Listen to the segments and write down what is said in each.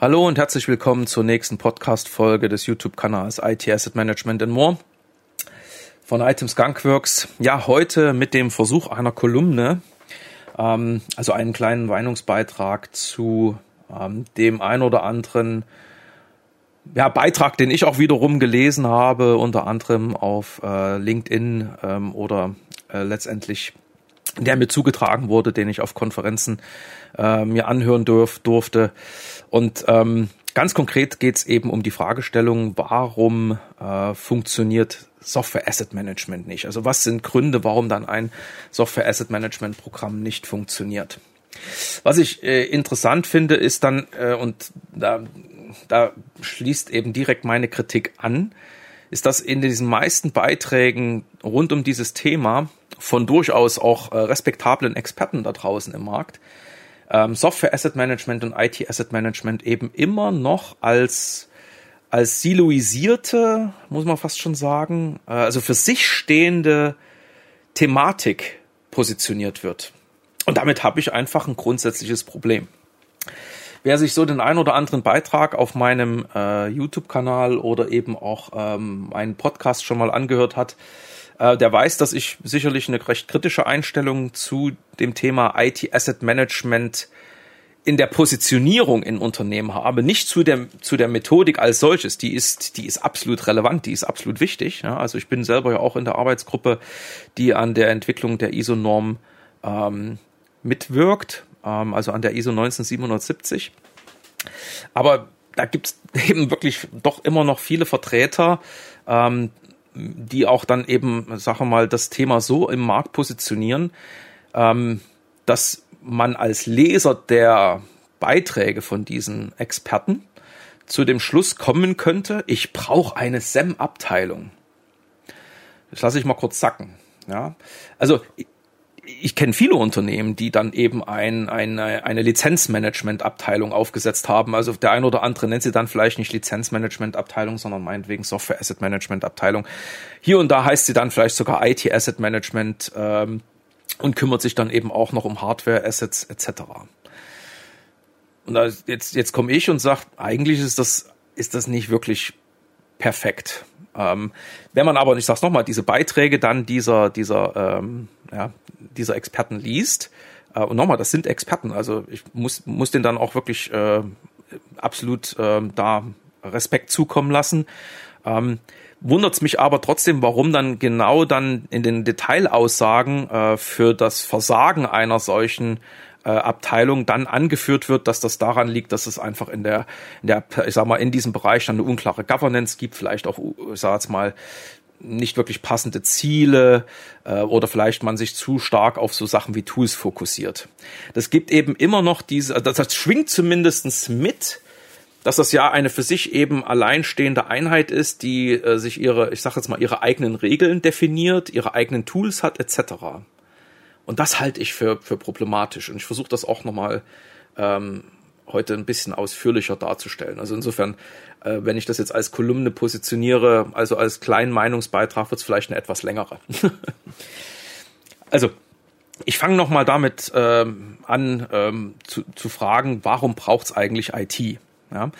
Hallo und herzlich willkommen zur nächsten Podcast-Folge des YouTube-Kanals IT Asset Management and More von Items Skunkworks. Ja, heute mit dem Versuch einer Kolumne, ähm, also einen kleinen Meinungsbeitrag zu ähm, dem ein oder anderen ja, Beitrag, den ich auch wiederum gelesen habe, unter anderem auf äh, LinkedIn ähm, oder äh, letztendlich der mir zugetragen wurde, den ich auf Konferenzen äh, mir anhören durf, durfte. Und ähm, ganz konkret geht es eben um die Fragestellung, warum äh, funktioniert Software Asset Management nicht? Also was sind Gründe, warum dann ein Software Asset Management Programm nicht funktioniert? Was ich äh, interessant finde, ist dann, äh, und da, da schließt eben direkt meine Kritik an, ist, dass in diesen meisten Beiträgen rund um dieses Thema von durchaus auch äh, respektablen Experten da draußen im Markt ähm, Software Asset Management und IT Asset Management eben immer noch als als siloisierte, muss man fast schon sagen, äh, also für sich stehende Thematik positioniert wird. Und damit habe ich einfach ein grundsätzliches Problem. Wer sich so den ein oder anderen Beitrag auf meinem äh, YouTube-Kanal oder eben auch ähm, einen Podcast schon mal angehört hat, äh, der weiß, dass ich sicherlich eine recht kritische Einstellung zu dem Thema IT Asset Management in der Positionierung in Unternehmen habe, nicht zu der zu der Methodik als solches. Die ist die ist absolut relevant, die ist absolut wichtig. Ja, also ich bin selber ja auch in der Arbeitsgruppe, die an der Entwicklung der ISO-Norm ähm, mitwirkt, ähm, also an der ISO 19770. Aber da gibt's eben wirklich doch immer noch viele Vertreter, ähm, die auch dann eben, sagen wir mal, das Thema so im Markt positionieren, ähm, dass man als Leser der Beiträge von diesen Experten zu dem Schluss kommen könnte, ich brauche eine SEM-Abteilung. Das lasse ich mal kurz sacken. Ja, also ich kenne viele Unternehmen, die dann eben ein, eine, eine Lizenzmanagement-Abteilung aufgesetzt haben. Also der ein oder andere nennt sie dann vielleicht nicht Lizenzmanagement-Abteilung, sondern meinetwegen Software Asset Management-Abteilung. Hier und da heißt sie dann vielleicht sogar IT Asset Management ähm, und kümmert sich dann eben auch noch um Hardware-Assets etc. Und da jetzt, jetzt komme ich und sage, eigentlich ist das, ist das nicht wirklich perfekt. Ähm, wenn man aber, ich sag's nochmal, diese Beiträge dann dieser, dieser, ähm, ja, dieser Experten liest, äh, und nochmal, das sind Experten, also ich muss, muss den dann auch wirklich äh, absolut äh, da Respekt zukommen lassen. Ähm, Wundert mich aber trotzdem, warum dann genau dann in den Detailaussagen äh, für das Versagen einer solchen äh, Abteilung dann angeführt wird, dass das daran liegt, dass es einfach in der, in der, ich sag mal, in diesem Bereich dann eine unklare Governance gibt, vielleicht auch, ich sag jetzt mal, nicht wirklich passende Ziele äh, oder vielleicht man sich zu stark auf so Sachen wie Tools fokussiert. Das gibt eben immer noch diese, das, das schwingt zumindestens mit, dass das ja eine für sich eben alleinstehende Einheit ist, die äh, sich ihre, ich sage jetzt mal, ihre eigenen Regeln definiert, ihre eigenen Tools hat, etc. Und das halte ich für, für problematisch. Und ich versuche das auch nochmal ähm, heute ein bisschen ausführlicher darzustellen. Also insofern, äh, wenn ich das jetzt als Kolumne positioniere, also als kleinen Meinungsbeitrag, wird es vielleicht eine etwas längere. also, ich fange nochmal damit ähm, an ähm, zu, zu fragen, warum braucht es eigentlich IT? Ja.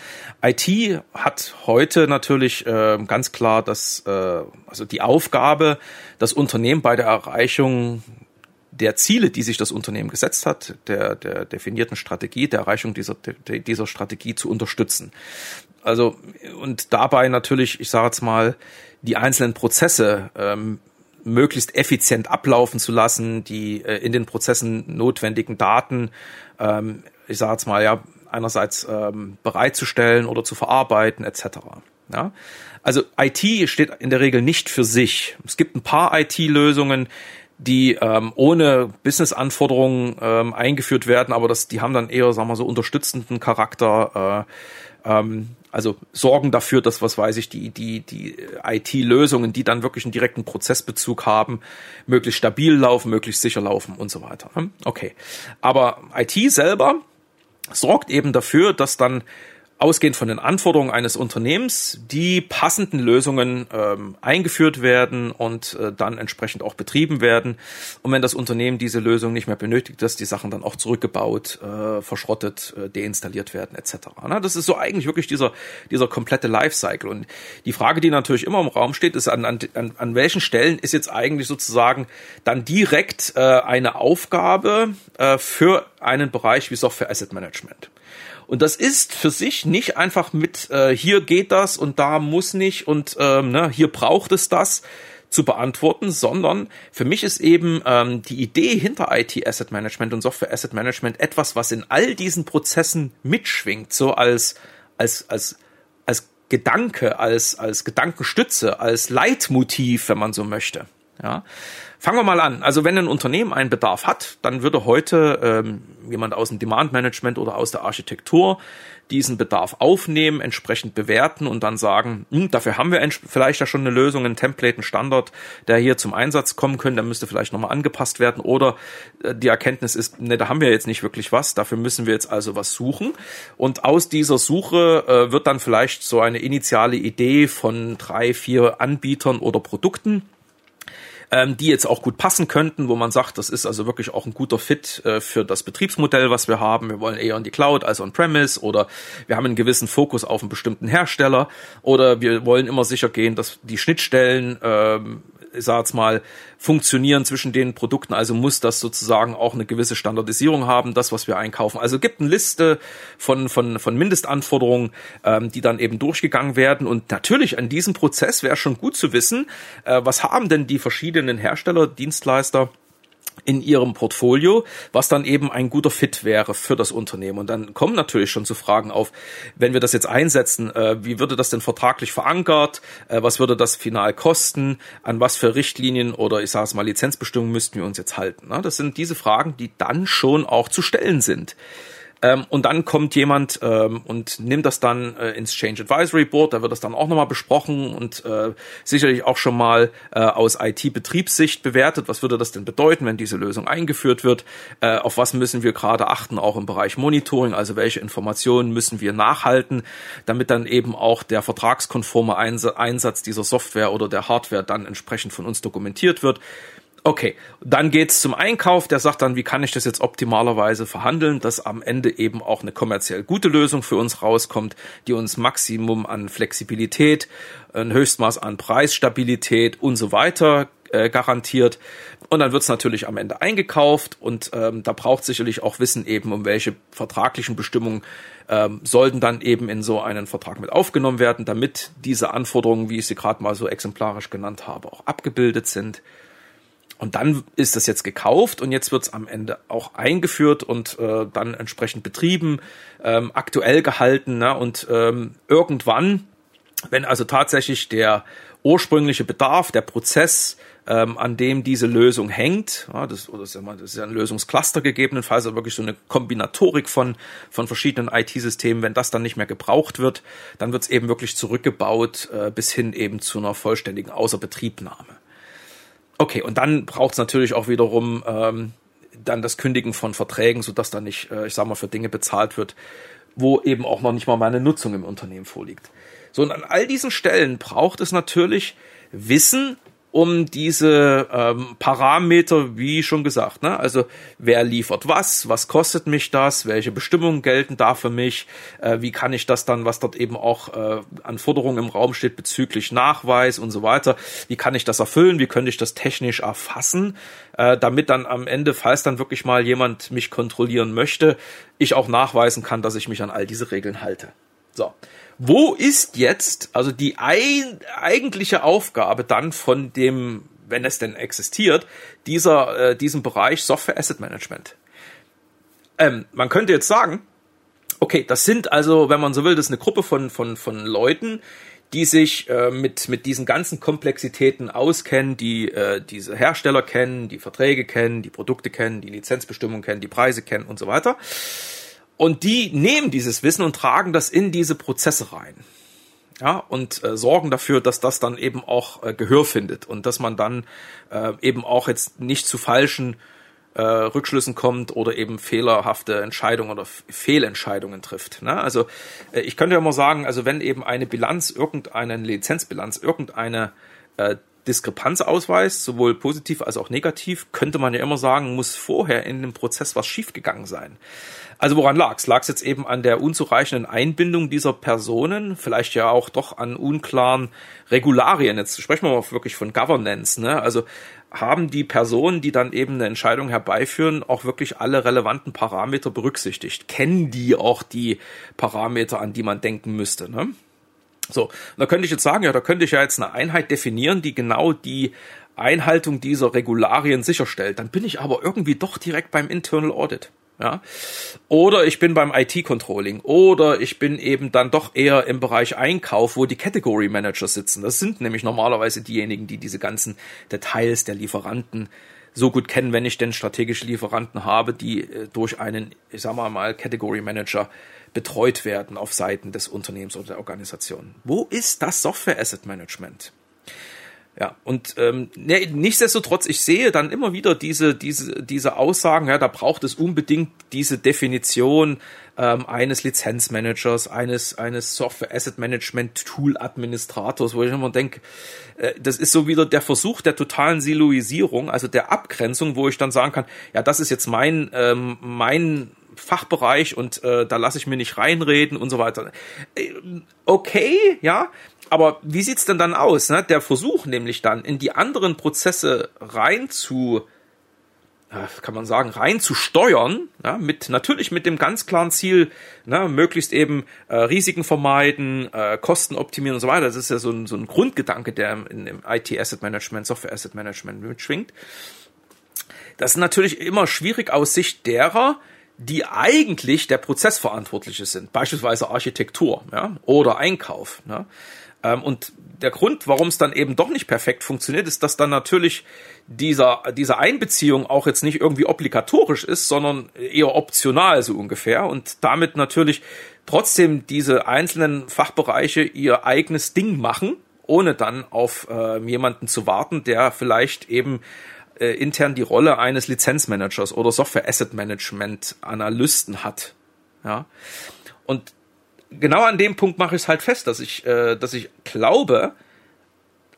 IT hat heute natürlich äh, ganz klar das, äh, also die Aufgabe, das Unternehmen bei der Erreichung der Ziele, die sich das Unternehmen gesetzt hat, der, der definierten Strategie, der Erreichung dieser, der, dieser Strategie zu unterstützen. Also und dabei natürlich, ich sage jetzt mal, die einzelnen Prozesse ähm, möglichst effizient ablaufen zu lassen, die äh, in den Prozessen notwendigen Daten, ähm, ich sage jetzt mal, ja, einerseits ähm, bereitzustellen oder zu verarbeiten etc. Ja? Also IT steht in der Regel nicht für sich. Es gibt ein paar IT-Lösungen, die ähm, ohne Business-Anforderungen ähm, eingeführt werden, aber das, die haben dann eher, sagen wir so, unterstützenden Charakter. Äh, ähm, also sorgen dafür, dass, was weiß ich, die, die, die IT-Lösungen, die dann wirklich einen direkten Prozessbezug haben, möglichst stabil laufen, möglichst sicher laufen und so weiter. Okay. Aber IT selber sorgt eben dafür, dass dann ausgehend von den Anforderungen eines Unternehmens die passenden Lösungen ähm, eingeführt werden und äh, dann entsprechend auch betrieben werden. Und wenn das Unternehmen diese Lösung nicht mehr benötigt, dass die Sachen dann auch zurückgebaut, äh, verschrottet, äh, deinstalliert werden etc. Na, das ist so eigentlich wirklich dieser dieser komplette Lifecycle. Und die Frage, die natürlich immer im Raum steht, ist an an, an welchen Stellen ist jetzt eigentlich sozusagen dann direkt äh, eine Aufgabe äh, für einen Bereich wie Software Asset Management. Und das ist für sich nicht einfach mit äh, hier geht das und da muss nicht und ähm, ne, hier braucht es das zu beantworten, sondern für mich ist eben ähm, die Idee hinter IT Asset Management und Software Asset Management etwas, was in all diesen Prozessen mitschwingt, so als als als als Gedanke, als als Gedankenstütze, als Leitmotiv, wenn man so möchte. Ja, fangen wir mal an. Also wenn ein Unternehmen einen Bedarf hat, dann würde heute ähm, jemand aus dem Demand Management oder aus der Architektur diesen Bedarf aufnehmen, entsprechend bewerten und dann sagen, hm, dafür haben wir vielleicht ja schon eine Lösung, ein Template, ein Standard, der hier zum Einsatz kommen könnte, der müsste vielleicht nochmal angepasst werden. Oder äh, die Erkenntnis ist, ne, da haben wir jetzt nicht wirklich was, dafür müssen wir jetzt also was suchen. Und aus dieser Suche äh, wird dann vielleicht so eine initiale Idee von drei, vier Anbietern oder Produkten ähm, die jetzt auch gut passen könnten, wo man sagt, das ist also wirklich auch ein guter Fit äh, für das Betriebsmodell, was wir haben. Wir wollen eher in die Cloud als on-premise oder wir haben einen gewissen Fokus auf einen bestimmten Hersteller oder wir wollen immer sicher gehen, dass die Schnittstellen ähm, ich sag jetzt mal, funktionieren zwischen den Produkten. Also muss das sozusagen auch eine gewisse Standardisierung haben, das, was wir einkaufen. Also gibt eine Liste von, von, von Mindestanforderungen, ähm, die dann eben durchgegangen werden. Und natürlich an diesem Prozess wäre schon gut zu wissen, äh, was haben denn die verschiedenen Hersteller, Dienstleister, in ihrem Portfolio, was dann eben ein guter Fit wäre für das Unternehmen. Und dann kommen natürlich schon zu Fragen auf, wenn wir das jetzt einsetzen, äh, wie würde das denn vertraglich verankert, äh, was würde das final kosten, an was für Richtlinien oder ich sage es mal Lizenzbestimmungen müssten wir uns jetzt halten. Ne? Das sind diese Fragen, die dann schon auch zu stellen sind. Ähm, und dann kommt jemand ähm, und nimmt das dann äh, ins Change Advisory Board, da wird das dann auch nochmal besprochen und äh, sicherlich auch schon mal äh, aus IT-Betriebssicht bewertet, was würde das denn bedeuten, wenn diese Lösung eingeführt wird, äh, auf was müssen wir gerade achten, auch im Bereich Monitoring, also welche Informationen müssen wir nachhalten, damit dann eben auch der vertragskonforme Einsatz dieser Software oder der Hardware dann entsprechend von uns dokumentiert wird. Okay, dann geht's zum Einkauf, der sagt dann, wie kann ich das jetzt optimalerweise verhandeln, dass am Ende eben auch eine kommerziell gute Lösung für uns rauskommt, die uns Maximum an Flexibilität, ein Höchstmaß an Preisstabilität und so weiter äh, garantiert. Und dann wird's natürlich am Ende eingekauft und ähm, da braucht sicherlich auch Wissen eben, um welche vertraglichen Bestimmungen ähm, sollten dann eben in so einen Vertrag mit aufgenommen werden, damit diese Anforderungen, wie ich sie gerade mal so exemplarisch genannt habe, auch abgebildet sind. Und dann ist das jetzt gekauft und jetzt wird es am Ende auch eingeführt und äh, dann entsprechend betrieben, ähm, aktuell gehalten. Ne? Und ähm, irgendwann, wenn also tatsächlich der ursprüngliche Bedarf, der Prozess, ähm, an dem diese Lösung hängt, ja, das, oder das, ist ja, ein Lösungscluster gegebenenfalls, also wirklich so eine Kombinatorik von, von verschiedenen IT-Systemen, wenn das dann nicht mehr gebraucht wird, dann wird es eben wirklich zurückgebaut äh, bis hin eben zu einer vollständigen Außerbetriebnahme. Okay, und dann braucht es natürlich auch wiederum ähm, dann das Kündigen von Verträgen, sodass dann nicht, äh, ich sag mal, für Dinge bezahlt wird, wo eben auch noch nicht mal meine Nutzung im Unternehmen vorliegt. So, und an all diesen Stellen braucht es natürlich Wissen um diese ähm, Parameter, wie schon gesagt, ne? Also wer liefert was, was kostet mich das, welche Bestimmungen gelten da für mich, äh, wie kann ich das dann, was dort eben auch äh, an Forderungen im Raum steht bezüglich Nachweis und so weiter, wie kann ich das erfüllen, wie könnte ich das technisch erfassen, äh, damit dann am Ende, falls dann wirklich mal jemand mich kontrollieren möchte, ich auch nachweisen kann, dass ich mich an all diese Regeln halte. So. Wo ist jetzt also die ein, eigentliche Aufgabe dann von dem, wenn es denn existiert, dieser, äh, diesem Bereich Software Asset Management? Ähm, man könnte jetzt sagen, okay, das sind also, wenn man so will, das ist eine Gruppe von, von, von Leuten, die sich äh, mit, mit diesen ganzen Komplexitäten auskennen, die äh, diese Hersteller kennen, die Verträge kennen, die Produkte kennen, die Lizenzbestimmungen kennen, die Preise kennen und so weiter. Und die nehmen dieses Wissen und tragen das in diese Prozesse rein. Ja, und äh, sorgen dafür, dass das dann eben auch äh, Gehör findet und dass man dann äh, eben auch jetzt nicht zu falschen äh, Rückschlüssen kommt oder eben fehlerhafte Entscheidungen oder Fehlentscheidungen trifft. Ne? Also äh, ich könnte ja mal sagen, also wenn eben eine Bilanz, irgendeine Lizenzbilanz, irgendeine äh, Diskrepanz ausweist, sowohl positiv als auch negativ, könnte man ja immer sagen, muss vorher in dem Prozess was schiefgegangen sein. Also woran lag's? Lag's jetzt eben an der unzureichenden Einbindung dieser Personen, vielleicht ja auch doch an unklaren Regularien. Jetzt sprechen wir mal wirklich von Governance, ne? Also haben die Personen, die dann eben eine Entscheidung herbeiführen, auch wirklich alle relevanten Parameter berücksichtigt? Kennen die auch die Parameter, an die man denken müsste, ne? So, da könnte ich jetzt sagen, ja, da könnte ich ja jetzt eine Einheit definieren, die genau die Einhaltung dieser Regularien sicherstellt. Dann bin ich aber irgendwie doch direkt beim Internal Audit. Ja? Oder ich bin beim IT-Controlling. Oder ich bin eben dann doch eher im Bereich Einkauf, wo die Category Manager sitzen. Das sind nämlich normalerweise diejenigen, die diese ganzen Details der Lieferanten so gut kennen, wenn ich denn strategische Lieferanten habe, die äh, durch einen, ich sag mal mal, Category Manager betreut werden auf Seiten des Unternehmens oder der Organisation. Wo ist das Software Asset Management? Ja, und ähm, ne, nichtsdestotrotz, ich sehe dann immer wieder diese, diese, diese Aussagen, ja, da braucht es unbedingt diese Definition ähm, eines Lizenzmanagers, eines, eines Software Asset Management Tool Administrators, wo ich immer denke, äh, das ist so wieder der Versuch der totalen Siloisierung, also der Abgrenzung, wo ich dann sagen kann, ja, das ist jetzt mein, ähm, mein Fachbereich und äh, da lasse ich mir nicht reinreden und so weiter. Äh, okay, ja, aber wie sieht's denn dann aus? Ne? Der Versuch nämlich dann in die anderen Prozesse rein zu kann man sagen, rein zu steuern, ja, mit natürlich mit dem ganz klaren Ziel, ne, möglichst eben äh, Risiken vermeiden, äh, Kosten optimieren und so weiter. Das ist ja so ein, so ein Grundgedanke, der in dem IT Asset Management, Software Asset Management mitschwingt. Das ist natürlich immer schwierig aus Sicht derer, die eigentlich der Prozessverantwortliche sind, beispielsweise Architektur ja, oder Einkauf. Ja. Ähm, und der Grund, warum es dann eben doch nicht perfekt funktioniert, ist, dass dann natürlich dieser, diese Einbeziehung auch jetzt nicht irgendwie obligatorisch ist, sondern eher optional so ungefähr und damit natürlich trotzdem diese einzelnen Fachbereiche ihr eigenes Ding machen, ohne dann auf äh, jemanden zu warten, der vielleicht eben äh, intern die Rolle eines Lizenzmanagers oder Software Asset Management Analysten hat. Ja. Und genau an dem Punkt mache ich es halt fest, dass ich, äh, dass ich glaube,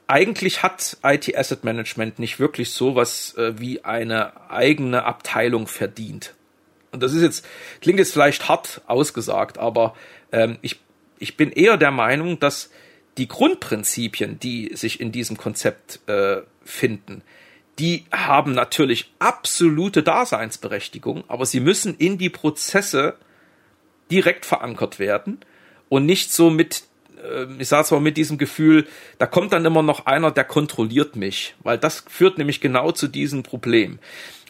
eigentlich hat IT Asset Management nicht wirklich sowas äh, wie eine eigene Abteilung verdient. Und das ist jetzt, klingt jetzt vielleicht hart ausgesagt, aber ähm, ich, ich bin eher der Meinung, dass die Grundprinzipien, die sich in diesem Konzept äh, finden, die haben natürlich absolute Daseinsberechtigung, aber sie müssen in die Prozesse direkt verankert werden und nicht so mit, äh, ich sage zwar mit diesem Gefühl, da kommt dann immer noch einer, der kontrolliert mich, weil das führt nämlich genau zu diesem Problem.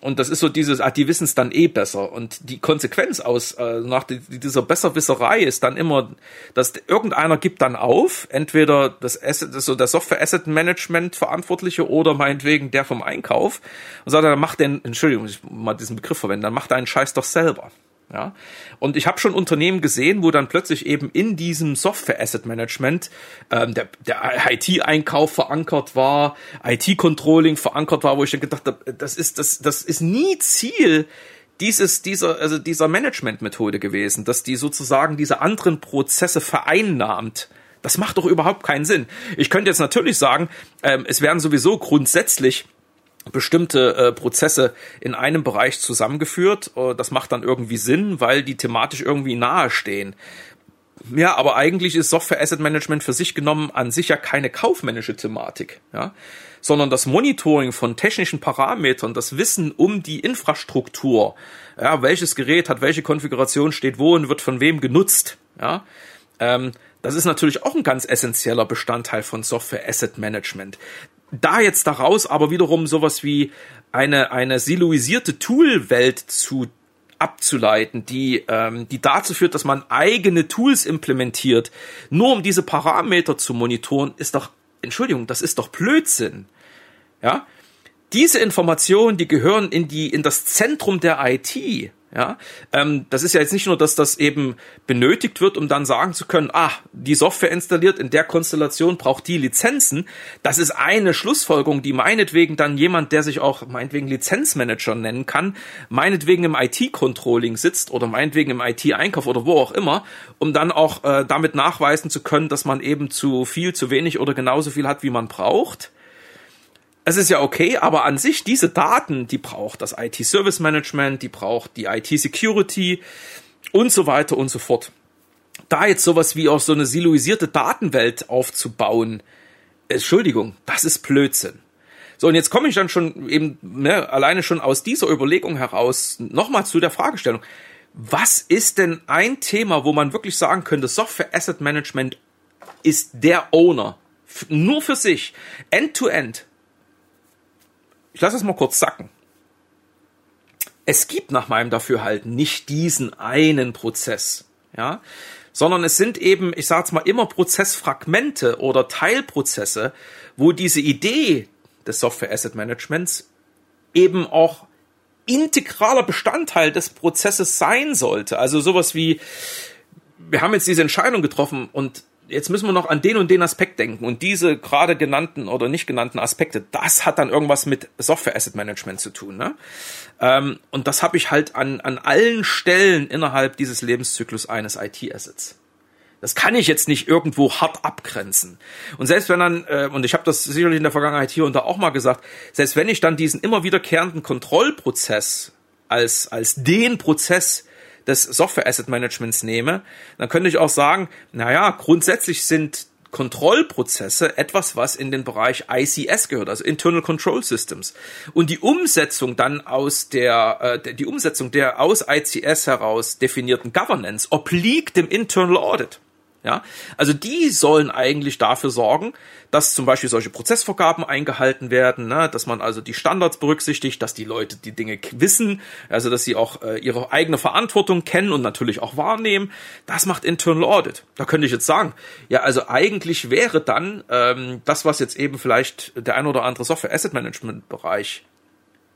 Und das ist so dieses, ah, die wissen es dann eh besser. Und die Konsequenz aus äh, nach die, dieser Besserwisserei ist dann immer, dass irgendeiner gibt dann auf, entweder das Asset, so der Software Asset Management Verantwortliche oder meinetwegen der vom Einkauf und sagt, dann macht den, Entschuldigung, ich mal diesen Begriff verwenden, dann macht deinen Scheiß doch selber. Ja, und ich habe schon Unternehmen gesehen, wo dann plötzlich eben in diesem Software Asset Management ähm, der, der IT-Einkauf verankert war, IT-Controlling verankert war, wo ich dann gedacht habe, das ist das das ist nie Ziel dieses dieser also dieser Management-Methode gewesen, dass die sozusagen diese anderen Prozesse vereinnahmt. Das macht doch überhaupt keinen Sinn. Ich könnte jetzt natürlich sagen, ähm, es werden sowieso grundsätzlich bestimmte äh, Prozesse in einem Bereich zusammengeführt. Äh, das macht dann irgendwie Sinn, weil die thematisch irgendwie nahe stehen. Ja, aber eigentlich ist Software Asset Management für sich genommen an sich ja keine kaufmännische Thematik, ja, sondern das Monitoring von technischen Parametern, das Wissen um die Infrastruktur, ja, welches Gerät hat welche Konfiguration, steht wo und wird von wem genutzt, ja, ähm, das ist natürlich auch ein ganz essentieller Bestandteil von Software Asset Management da jetzt daraus aber wiederum sowas wie eine, eine siloisierte Toolwelt zu abzuleiten, die, ähm, die dazu führt, dass man eigene Tools implementiert, nur um diese Parameter zu monitoren, ist doch, Entschuldigung, das ist doch Blödsinn. Ja? Diese Informationen, die gehören in die, in das Zentrum der IT. Ja, ähm, das ist ja jetzt nicht nur, dass das eben benötigt wird, um dann sagen zu können, ah, die Software installiert in der Konstellation braucht die Lizenzen. Das ist eine Schlussfolgerung, die meinetwegen dann jemand, der sich auch meinetwegen Lizenzmanager nennen kann, meinetwegen im IT-Controlling sitzt oder meinetwegen im IT-Einkauf oder wo auch immer, um dann auch äh, damit nachweisen zu können, dass man eben zu viel, zu wenig oder genauso viel hat, wie man braucht es ist ja okay, aber an sich diese Daten, die braucht das IT-Service Management, die braucht die IT-Security und so weiter und so fort. Da jetzt sowas wie auch so eine siloisierte Datenwelt aufzubauen, Entschuldigung, das ist Blödsinn. So, und jetzt komme ich dann schon eben ne, alleine schon aus dieser Überlegung heraus nochmal zu der Fragestellung. Was ist denn ein Thema, wo man wirklich sagen könnte, Software Asset Management ist der Owner, nur für sich, end-to-end, -end, ich lasse es mal kurz sacken. Es gibt nach meinem Dafürhalten nicht diesen einen Prozess, ja, sondern es sind eben, ich sage mal, immer Prozessfragmente oder Teilprozesse, wo diese Idee des Software Asset Managements eben auch integraler Bestandteil des Prozesses sein sollte. Also sowas wie, wir haben jetzt diese Entscheidung getroffen und jetzt müssen wir noch an den und den Aspekt denken. Und diese gerade genannten oder nicht genannten Aspekte, das hat dann irgendwas mit Software Asset Management zu tun. Ne? Ähm, und das habe ich halt an, an allen Stellen innerhalb dieses Lebenszyklus eines IT-Assets. Das kann ich jetzt nicht irgendwo hart abgrenzen. Und selbst wenn dann, äh, und ich habe das sicherlich in der Vergangenheit hier und da auch mal gesagt, selbst wenn ich dann diesen immer wiederkehrenden Kontrollprozess als, als den Prozess des Software Asset Managements nehme, dann könnte ich auch sagen, naja, grundsätzlich sind Kontrollprozesse etwas, was in den Bereich ICS gehört, also Internal Control Systems. Und die Umsetzung dann aus der, äh, die Umsetzung der aus ICS heraus definierten Governance obliegt dem Internal Audit. Ja, also die sollen eigentlich dafür sorgen, dass zum Beispiel solche Prozessvorgaben eingehalten werden, ne, dass man also die Standards berücksichtigt, dass die Leute die Dinge wissen, also dass sie auch äh, ihre eigene Verantwortung kennen und natürlich auch wahrnehmen. Das macht Internal Audit. Da könnte ich jetzt sagen, ja, also eigentlich wäre dann ähm, das, was jetzt eben vielleicht der ein oder andere Software Asset Management Bereich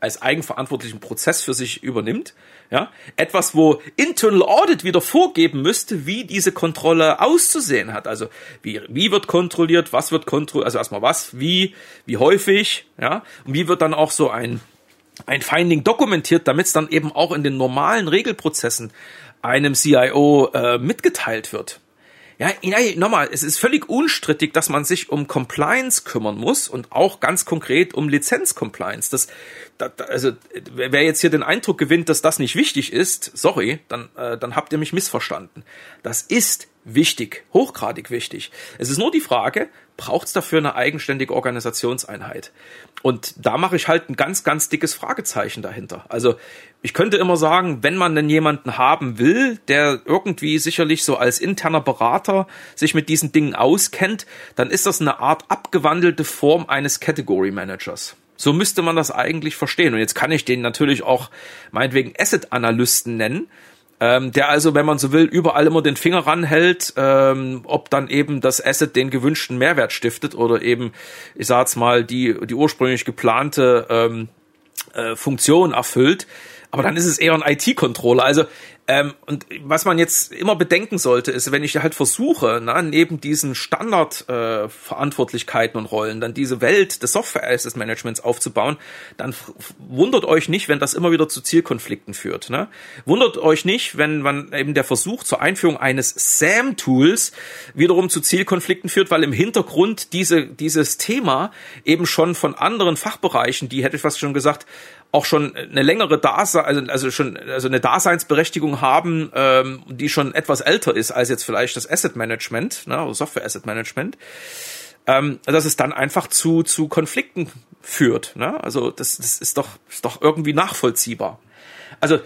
als eigenverantwortlichen Prozess für sich übernimmt. Ja, etwas, wo Internal Audit wieder vorgeben müsste, wie diese Kontrolle auszusehen hat. Also wie, wie wird kontrolliert, was wird kontrolliert, also erstmal was, wie, wie häufig, ja, und wie wird dann auch so ein ein Finding dokumentiert, damit es dann eben auch in den normalen Regelprozessen einem CIO äh, mitgeteilt wird. Ja, nochmal, es ist völlig unstrittig, dass man sich um Compliance kümmern muss und auch ganz konkret um Lizenz-Compliance. Das, das, also, wer jetzt hier den Eindruck gewinnt, dass das nicht wichtig ist, sorry, dann, äh, dann habt ihr mich missverstanden. Das ist wichtig, hochgradig wichtig. Es ist nur die Frage, braucht es dafür eine eigenständige Organisationseinheit? Und da mache ich halt ein ganz, ganz dickes Fragezeichen dahinter. Also ich könnte immer sagen, wenn man denn jemanden haben will, der irgendwie sicherlich so als interner Berater sich mit diesen Dingen auskennt, dann ist das eine Art abgewandelte Form eines Category Managers. So müsste man das eigentlich verstehen. Und jetzt kann ich den natürlich auch meinetwegen Asset-Analysten nennen, ähm, der also, wenn man so will, überall immer den Finger ranhält, ähm, ob dann eben das Asset den gewünschten Mehrwert stiftet oder eben, ich sag's mal, die, die ursprünglich geplante ähm, äh, Funktion erfüllt. Aber dann ist es eher ein IT-Controller. Also ähm, und was man jetzt immer bedenken sollte, ist, wenn ich halt versuche, na, neben diesen Standardverantwortlichkeiten äh, und Rollen dann diese Welt des Software Asset Managements aufzubauen, dann wundert euch nicht, wenn das immer wieder zu Zielkonflikten führt. Ne? Wundert euch nicht, wenn man eben der Versuch zur Einführung eines SAM-Tools wiederum zu Zielkonflikten führt, weil im Hintergrund diese, dieses Thema eben schon von anderen Fachbereichen, die hätte ich fast schon gesagt, auch schon eine längere Dasein, also, also schon also eine Daseinsberechtigung haben, ähm, die schon etwas älter ist als jetzt vielleicht das Asset Management, ne, oder Software Asset Management, ähm, dass es dann einfach zu zu Konflikten führt. Ne? Also das, das ist doch ist doch irgendwie nachvollziehbar. Also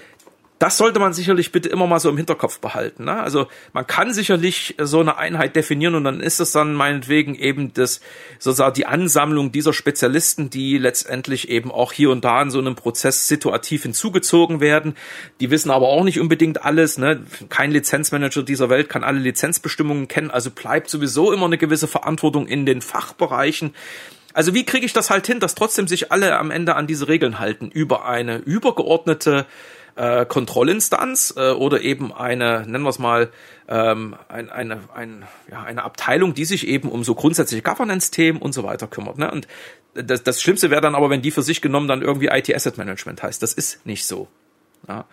das sollte man sicherlich bitte immer mal so im Hinterkopf behalten. Ne? Also man kann sicherlich so eine Einheit definieren und dann ist es dann meinetwegen eben das sozusagen die Ansammlung dieser Spezialisten, die letztendlich eben auch hier und da in so einem Prozess situativ hinzugezogen werden. Die wissen aber auch nicht unbedingt alles. Ne? Kein Lizenzmanager dieser Welt kann alle Lizenzbestimmungen kennen. Also bleibt sowieso immer eine gewisse Verantwortung in den Fachbereichen. Also wie kriege ich das halt hin, dass trotzdem sich alle am Ende an diese Regeln halten über eine übergeordnete äh, Kontrollinstanz äh, oder eben eine, nennen wir es mal, ähm, ein, eine, ein, ja, eine Abteilung, die sich eben um so grundsätzliche Governance-Themen und so weiter kümmert. Ne? Und das, das Schlimmste wäre dann aber, wenn die für sich genommen dann irgendwie IT Asset Management heißt. Das ist nicht so. Ja.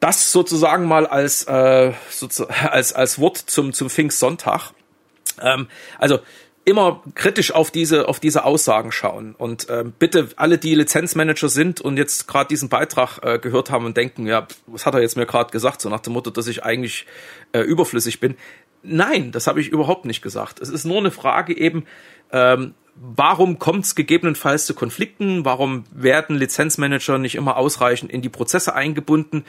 Das sozusagen mal als, äh, als, als Wort zum, zum Pfingstsonntag. Ähm, also immer kritisch auf diese auf diese Aussagen schauen. Und äh, bitte alle die Lizenzmanager sind und jetzt gerade diesen Beitrag äh, gehört haben und denken ja was hat er jetzt mir gerade gesagt? So nach dem Motto dass ich eigentlich äh, überflüssig bin. Nein das habe ich überhaupt nicht gesagt. Es ist nur eine Frage eben ähm, warum kommt es gegebenenfalls zu Konflikten? Warum werden Lizenzmanager nicht immer ausreichend in die Prozesse eingebunden?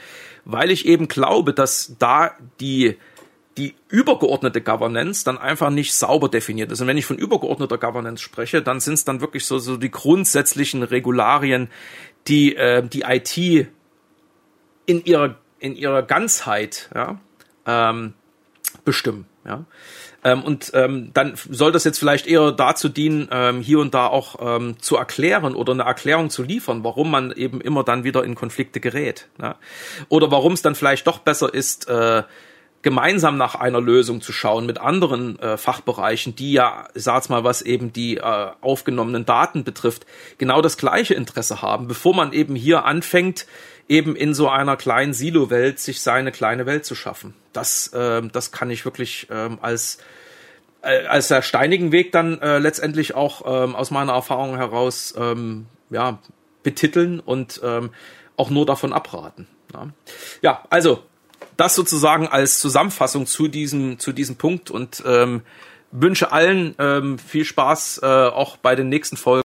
Weil ich eben glaube dass da die die übergeordnete Governance dann einfach nicht sauber definiert ist. Und wenn ich von übergeordneter Governance spreche, dann sind es dann wirklich so, so die grundsätzlichen Regularien, die äh, die IT in ihrer in ihrer Ganzheit ja, ähm, bestimmen. Ja. Ähm, und ähm, dann soll das jetzt vielleicht eher dazu dienen, ähm, hier und da auch ähm, zu erklären oder eine Erklärung zu liefern, warum man eben immer dann wieder in Konflikte gerät. Ja? Oder warum es dann vielleicht doch besser ist, äh, gemeinsam nach einer Lösung zu schauen mit anderen äh, Fachbereichen, die ja, sag's mal, was eben die äh, aufgenommenen Daten betrifft, genau das gleiche Interesse haben, bevor man eben hier anfängt, eben in so einer kleinen Silo-Welt sich seine kleine Welt zu schaffen. Das, äh, das kann ich wirklich ähm, als äh, als der steinigen Weg dann äh, letztendlich auch ähm, aus meiner Erfahrung heraus ähm, ja betiteln und ähm, auch nur davon abraten. Ja also das sozusagen als Zusammenfassung zu diesem, zu diesem Punkt und ähm, wünsche allen ähm, viel Spaß äh, auch bei den nächsten Folgen.